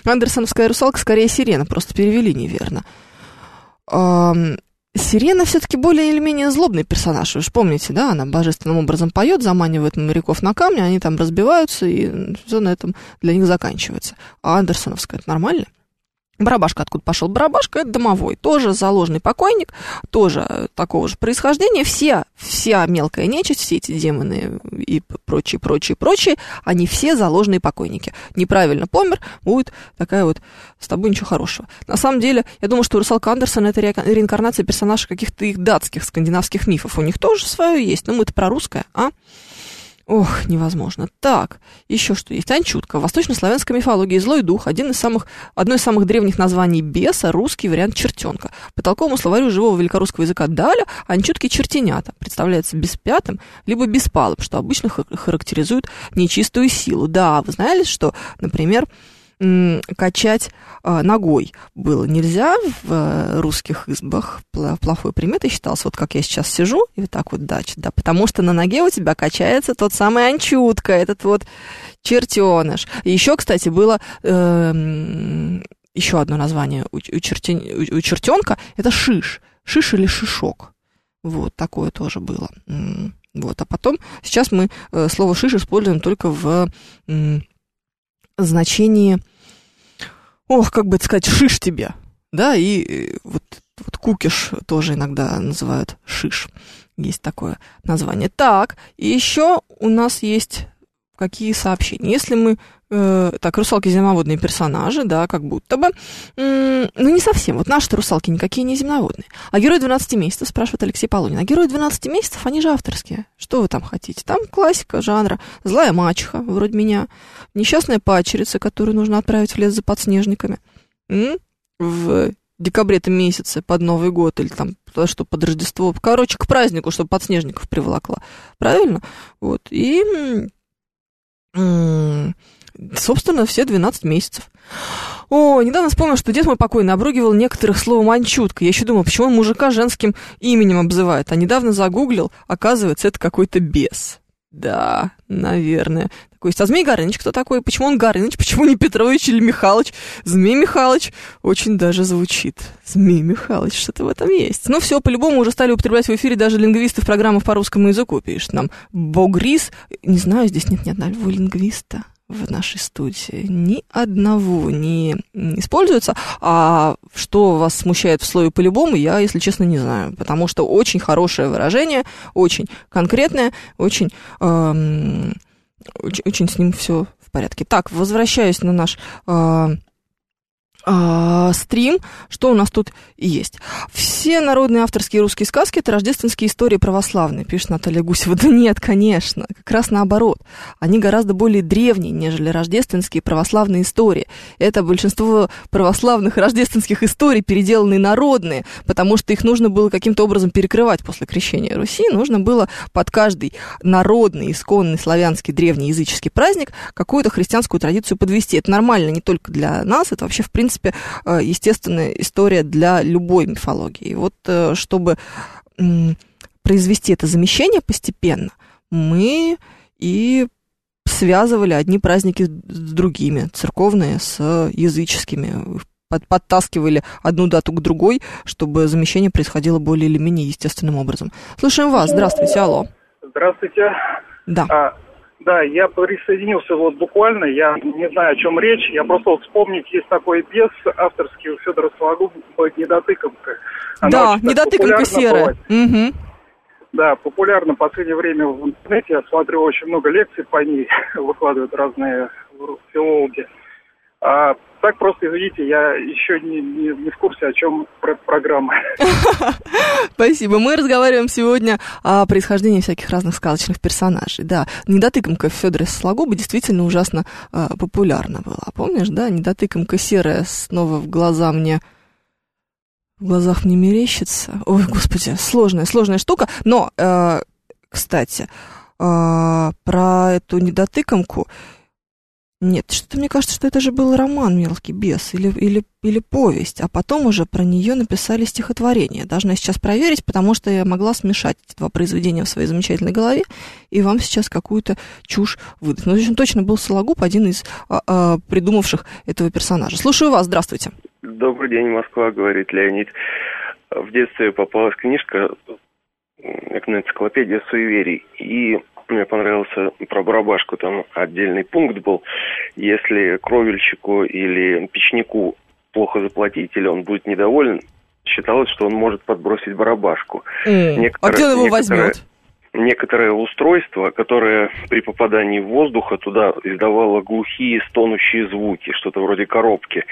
Андерсоновская русалка скорее сирена, просто перевели неверно. Сирена все-таки более или менее злобный персонаж. Вы же помните, да, она божественным образом поет, заманивает моряков на камни, они там разбиваются, и все на этом для них заканчивается. А Андерсоновская это нормально? Барабашка откуда пошел? Барабашка это домовой, тоже заложный покойник, тоже э, такого же происхождения. Все, вся мелкая нечисть, все эти демоны и прочие, прочие, прочие, они все заложные покойники. Неправильно помер, будет такая вот с тобой ничего хорошего. На самом деле, я думаю, что Русалка Андерсон это ре- реинкарнация персонажей каких-то их датских, скандинавских мифов. У них тоже свое есть, но мы-то про русское, а? Ох, невозможно. Так, еще что есть. Анчутка. В восточнославянской мифологии злой дух, один из самых, одно из самых древних названий беса, русский вариант чертенка. По толковому словарю живого великорусского языка Даля, анчутки чертенята. Представляется беспятым, либо беспалым, что обычно ха- характеризует нечистую силу. Да, вы знали, что, например, качать а, ногой было нельзя в э, русских избах. Плохой приметой считался, вот как я сейчас сижу, и вот так вот дача, да, потому что на ноге у тебя качается тот самый анчутка, этот вот чертеныш. Еще, кстати, было эм, еще одно название у, у, у- чертенка, это шиш, шиш или шишок. Вот такое тоже было. Вот, а потом, сейчас мы э, слово шиш используем только в значении, ох, как бы сказать, шиш тебе, да, и э, вот, вот кукиш тоже иногда называют шиш, есть такое название. Так, и еще у нас есть какие сообщения. Если мы, э, так, русалки земноводные персонажи, да, как будто бы, м, ну не совсем, вот наши русалки никакие не земноводные. А герой 12 месяцев, спрашивает Алексей Полунин, а герои 12 месяцев, они же авторские. Что вы там хотите? Там классика жанра, злая мачеха, вроде меня, несчастная пачерица, которую нужно отправить в лес за подснежниками. В декабре-то месяце под Новый год или там то, что под Рождество. Короче, к празднику, чтобы подснежников приволокла. Правильно? Вот. И, собственно, все 12 месяцев. О, недавно вспомнил, что дед мой покойный обругивал некоторых словом «анчутка». Я еще думал, почему он мужика женским именем обзывает. А недавно загуглил, оказывается, это какой-то бес. Да, наверное. Такой. А Змей Горыныч кто такой? Почему он Горыныч? Почему не Петрович или Михалыч? Змей Михалыч очень даже звучит. Змей Михалыч, что-то в этом есть. Ну все, по-любому уже стали употреблять в эфире даже лингвисты в программах по русскому языку, пишет нам. Богрис, не знаю, здесь нет ни одного лингвиста. В нашей студии. Ни одного не используется. А что вас смущает в слове по-любому, я, если честно, не знаю. Потому что очень хорошее выражение, очень конкретное, очень, эм, очень, очень с ним все в порядке. Так, возвращаюсь на наш э, а, стрим, что у нас тут есть. Все народные авторские русские сказки – это рождественские истории православные, пишет Наталья Гусева. [LAUGHS] Да нет, конечно, как раз наоборот. Они гораздо более древние, нежели рождественские православные истории. Это большинство православных рождественских историй переделанные народные, потому что их нужно было каким-то образом перекрывать после крещения Руси. Нужно было под каждый народный, исконный, славянский, древний языческий праздник какую-то христианскую традицию подвести. Это нормально не только для нас, это вообще в принципе принципе, э, естественная история для любой мифологии. И вот э, чтобы произвести это замещение постепенно, мы и связывали одни праздники с другими, церковные с языческими, подтаскивали одну дату к другой, чтобы замещение происходило более или менее естественным образом. Слушаем вас. Здравствуйте, алло. Здравствуйте. Да. А, да, я присоединился вот буквально, я не знаю, о чем речь, я просто вот вспомнить, есть такой бес авторский у Федора Сологуба «Недотыкомка». Она да, «Недотыкомка серая». Угу. Да, популярно в последнее время в интернете, я смотрю, очень много лекций по ней [LAUGHS] выкладывают разные филологи. А так просто, извините, я еще не, не, не в курсе, о чем про программа. [LAUGHS] Спасибо. Мы разговариваем сегодня о происхождении всяких разных сказочных персонажей. Да, недотыкомка Федора Сологуба действительно ужасно э, популярна была. Помнишь, да? Недотыкомка серая снова в глаза мне в глазах мне мерещится. Ой, господи, сложная, сложная штука. Но, э, кстати, э, про эту недотыкомку нет, что-то мне кажется, что это же был роман «Мелкий бес» или, или, или повесть, а потом уже про нее написали стихотворение. Должна сейчас проверить, потому что я могла смешать эти два произведения в своей замечательной голове и вам сейчас какую-то чушь выдать. Но, в общем, точно был Сологуб, один из а, а, придумавших этого персонажа. Слушаю вас, здравствуйте. Добрый день, Москва, говорит Леонид. В детстве попалась книжка энциклопедия суеверий. И мне понравился про барабашку, там отдельный пункт был. Если кровельщику или печнику плохо заплатить или он будет недоволен, считалось, что он может подбросить барабашку. Mm. а где он его возьмет? Некоторое устройство, которое при попадании воздуха туда издавало глухие стонущие звуки, что-то вроде коробки,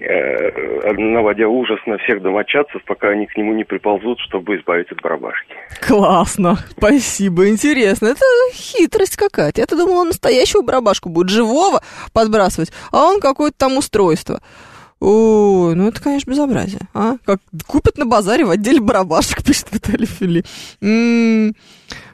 э, наводя ужас на всех домочадцев, пока они к нему не приползут, чтобы избавиться от барабашки. Классно, спасибо, интересно. Это хитрость какая-то. Я-то думала, настоящую барабашку будет живого подбрасывать, а он какое-то там устройство. Ой, ну это, конечно, безобразие. А? Как купят на базаре в отделе барабашек, [LAUGHS] пишет Виталий Фили. М-м-м.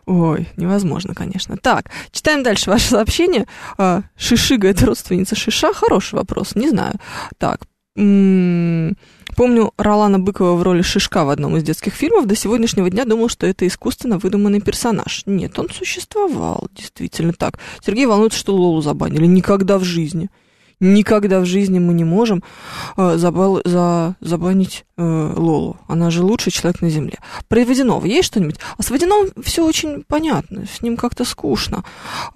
Ой, невозможно, конечно. Так, читаем дальше ваше сообщение. А, Шишига – это родственница Шиша? Хороший вопрос, не знаю. Так, м-м, Помню Ролана Быкова в роли Шишка в одном из детских фильмов. До сегодняшнего дня думал, что это искусственно выдуманный персонаж. Нет, он существовал, действительно так. Сергей волнуется, что Лолу забанили. Никогда в жизни. Никогда в жизни мы не можем э, забал, за, забанить э, Лолу. Она же лучший человек на Земле. Про Водянова есть что-нибудь? А с Водяновым все очень понятно. С ним как-то скучно.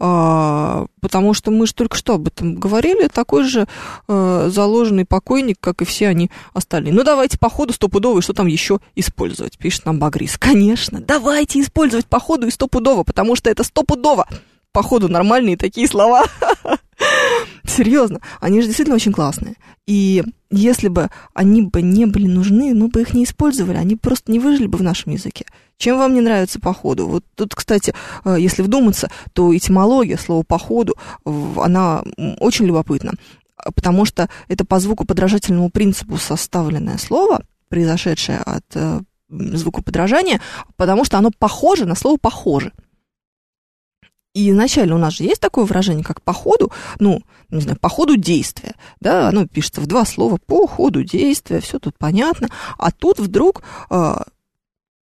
А, потому что мы же только что об этом говорили. Такой же э, заложенный покойник, как и все они остальные. Ну, давайте по ходу стопудово, что там еще использовать, пишет нам Багрис. Конечно, давайте использовать по ходу и стопудово, потому что это стопудово. По ходу нормальные такие слова. [LAUGHS] Серьезно, они же действительно очень классные. И если бы они бы не были нужны, мы бы их не использовали, они просто не выжили бы в нашем языке. Чем вам не нравится походу? Вот тут, кстати, э, если вдуматься, то этимология слова походу, она очень любопытна, потому что это по звукоподражательному принципу составленное слово, произошедшее от э, звукоподражания, потому что оно похоже на слово похоже. И изначально у нас же есть такое выражение, как по ходу, ну, не знаю, по ходу действия, да, оно пишется в два слова, по ходу действия, все тут понятно, а тут вдруг э,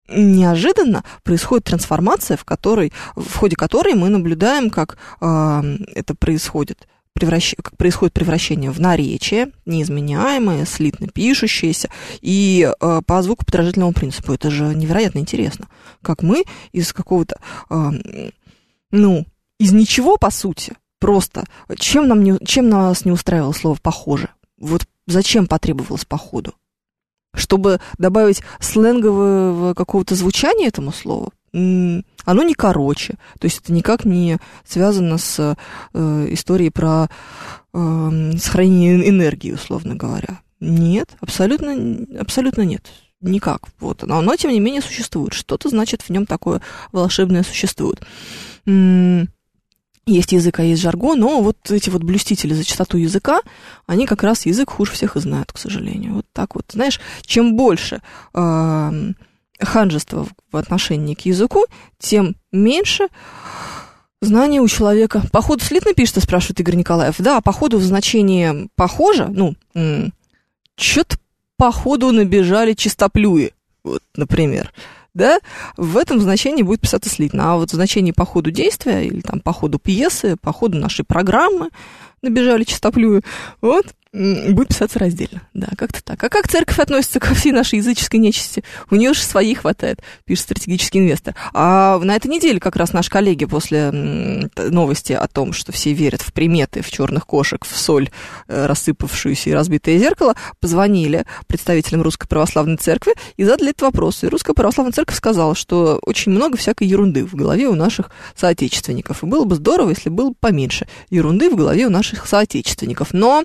неожиданно происходит трансформация, в, которой, в ходе которой мы наблюдаем, как э, это происходит, превращ... происходит превращение в наречие, неизменяемое, слитно пишущееся, и э, по звукоподражательному принципу. Это же невероятно интересно, как мы из какого-то... ну, из ничего, по сути, просто, чем, нам не, чем нас не устраивало слово «похоже»? Вот зачем потребовалось «походу»? Чтобы добавить сленгового какого-то звучания этому слову? Оно не короче, то есть это никак не связано с э, историей про э, сохранение энергии, условно говоря. Нет, абсолютно, абсолютно нет. Никак. Вот. Но оно, тем не менее, существует. Что-то, значит, в нем такое волшебное существует. Есть язык, а есть жаргон, но вот эти вот блюстители за чистоту языка, они как раз язык хуже всех и знают, к сожалению. Вот так вот. Знаешь, чем больше э, ханжества в отношении к языку, тем меньше знания у человека. Походу слитно пишется, спрашивает Игорь Николаев. Да, походу в значении похоже, ну, что-то походу набежали чистоплюи, вот, например да, в этом значении будет писаться слитно. А вот в значении по ходу действия или там по ходу пьесы, по ходу нашей программы набежали чистоплюи, вот, будет писаться раздельно. Да, как-то так. А как церковь относится ко всей нашей языческой нечисти? У нее же своих хватает, пишет стратегический инвестор. А на этой неделе как раз наши коллеги после новости о том, что все верят в приметы, в черных кошек, в соль, э, рассыпавшуюся и разбитое зеркало, позвонили представителям Русской Православной Церкви и задали этот вопрос. И Русская Православная Церковь сказала, что очень много всякой ерунды в голове у наших соотечественников. И было бы здорово, если было поменьше ерунды в голове у наших соотечественников. Но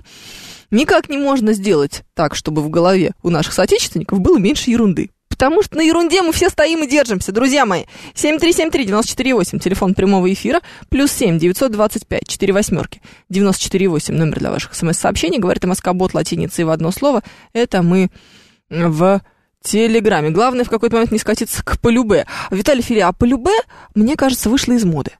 Никак не можно сделать так, чтобы в голове у наших соотечественников было меньше ерунды. Потому что на ерунде мы все стоим и держимся, друзья мои. 7373948, телефон прямого эфира, плюс 7 925 4 восьмерки, 948, номер для ваших смс-сообщений, говорит МСК Бот латиницей в одно слово. Это мы в Телеграме. Главное в какой-то момент не скатиться к полюбе. Виталий Фили, а полюбе, мне кажется, вышло из моды.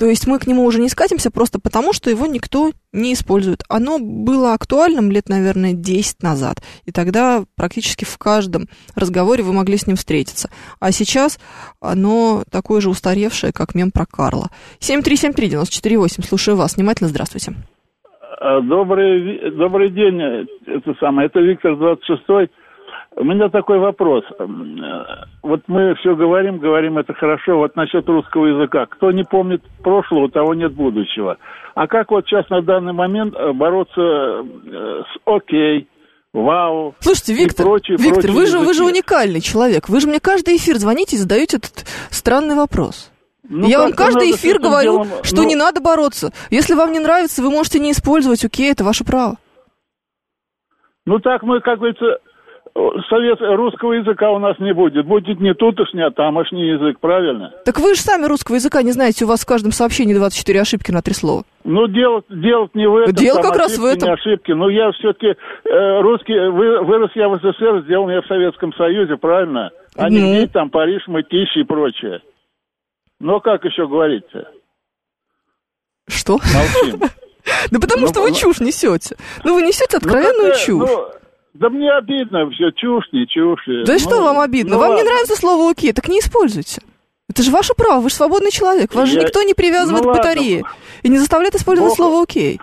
То есть мы к нему уже не скатимся просто потому, что его никто не использует. Оно было актуальным лет, наверное, 10 назад. И тогда практически в каждом разговоре вы могли с ним встретиться. А сейчас оно такое же устаревшее, как мем про Карла. 7373948, слушаю вас. Внимательно, здравствуйте. А, добрый, добрый день, это самое, это Виктор 26 у меня такой вопрос. Вот мы все говорим, говорим это хорошо, вот насчет русского языка. Кто не помнит прошлого, того нет будущего. А как вот сейчас на данный момент э, бороться э, с окей, вау. Слушайте, Виктор, прочие, Виктор, прочие вы же, вы же уникальный человек. Вы же мне каждый эфир звоните и задаете этот странный вопрос. Ну, Я вам каждый эфир говорю, делом, что ну... не надо бороться. Если вам не нравится, вы можете не использовать, окей, это ваше право. Ну так мы, как говорится, совет русского языка у нас не будет. Будет не тутошний, а тамошний язык, правильно? Так вы же сами русского языка не знаете, у вас в каждом сообщении 24 ошибки на три слова. Ну, делать, делать не в этом. Дело как раз в этом. Не ошибки. Но я все-таки э, русский, вы, вырос я в СССР, сделал я в Советском Союзе, правильно? А ну. не где там Париж, Мытищ и прочее. Но как еще говорить-то? Что? Молчим. [LAUGHS] Да потому что вы ну, чушь несете. Ну, вы несете откровенную чушь. Да мне обидно все, чушь, не чушь. Да ну, что вам обидно? Ну, вам ладно. не нравится слово «окей», так не используйте. Это же ваше право, вы же свободный человек. Вас Я... же никто не привязывает ну, к батарее и не заставляет использовать Бог... слово «окей».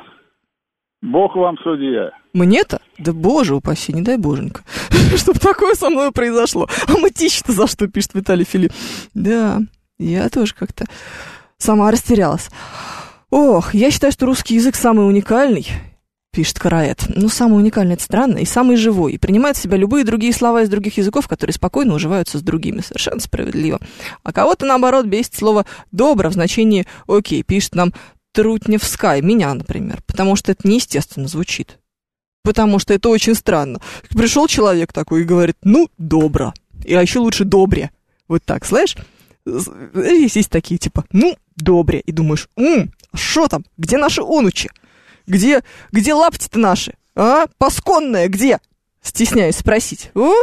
Бог вам судья. Мне-то? Да боже упаси, не дай боженька. [LAUGHS] Чтобы такое со мной произошло. А мытищ-то за что, пишет Виталий Филипп. Да, я тоже как-то сама растерялась. Ох, я считаю, что русский язык самый уникальный пишет Караэт. Ну, самый уникальный, это странно, и самый живой, и принимает в себя любые другие слова из других языков, которые спокойно уживаются с другими. Совершенно справедливо. А кого-то, наоборот, бесит слово «добро» в значении «окей», пишет нам Трутневская, меня, например, потому что это неестественно звучит. Потому что это очень странно. Пришел человек такой и говорит, ну, добро. И, а еще лучше добре. Вот так, слышишь? Есть, есть такие, типа, ну, добре. И думаешь, м, что там? Где наши онучи? Где, где лапти-то наши? А? Пасконная где? Стесняюсь спросить. О?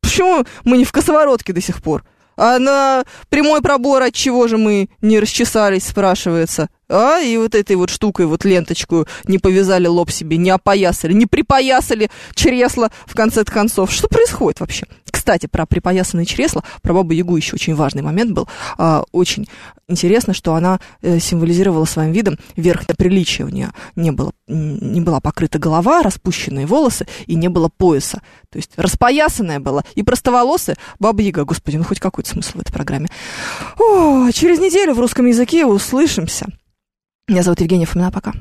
Почему мы не в косоворотке до сих пор? А на прямой пробор от чего же мы не расчесались, спрашивается. А, и вот этой вот штукой, вот ленточку не повязали лоб себе, не опоясали, не припоясали чресло в конце концов. Что происходит вообще? Кстати, про припоясанные чресла, про Бабу Ягу еще очень важный момент был. А, очень интересно, что она э, символизировала своим видом верхнее приличие. У нее не, было, не была покрыта голова, распущенные волосы и не было пояса. То есть распоясанная была и простоволосая Баба Яга. Господи, ну хоть какой-то смысл в этой программе. О, через неделю в русском языке услышимся. Меня зовут Евгения Фомина. Пока.